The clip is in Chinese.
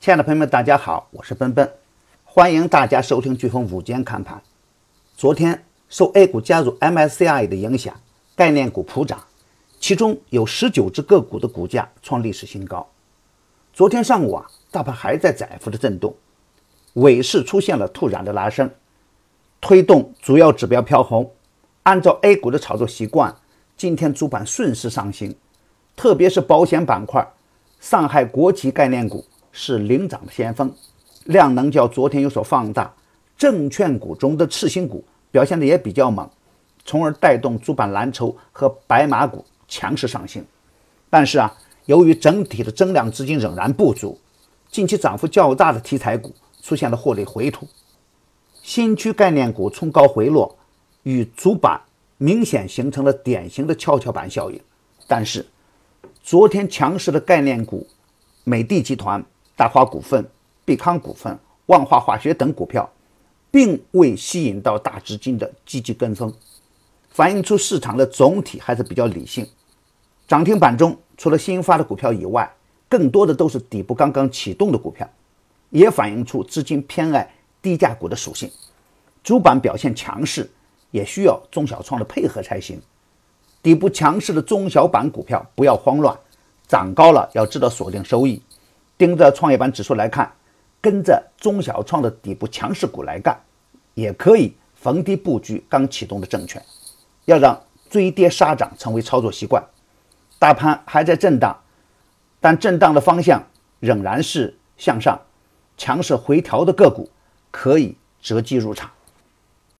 亲爱的朋友们，大家好，我是奔奔，欢迎大家收听飓风午间看盘。昨天受 A 股加入 MSCI 的影响，概念股普涨，其中有十九只个股的股价创历史新高。昨天上午啊，大盘还在窄幅的震动，尾市出现了突然的拉升，推动主要指标飘红。按照 A 股的炒作习惯，今天主板顺势上行，特别是保险板块，上海国企概念股。是领涨的先锋，量能较昨天有所放大，证券股中的次新股表现的也比较猛，从而带动主板蓝筹和白马股强势上行。但是啊，由于整体的增量资金仍然不足，近期涨幅较大的题材股出现了获利回吐，新区概念股冲高回落，与主板明显形成了典型的跷跷板效应。但是，昨天强势的概念股，美的集团。大华股份、必康股份、万华化学等股票，并未吸引到大资金的积极跟风，反映出市场的总体还是比较理性。涨停板中，除了新发的股票以外，更多的都是底部刚刚启动的股票，也反映出资金偏爱低价股的属性。主板表现强势，也需要中小创的配合才行。底部强势的中小板股票不要慌乱，涨高了要知道锁定收益。盯着创业板指数来看，跟着中小创的底部强势股来干，也可以逢低布局刚启动的证券。要让追跌杀涨成为操作习惯。大盘还在震荡，但震荡的方向仍然是向上，强势回调的个股可以择机入场。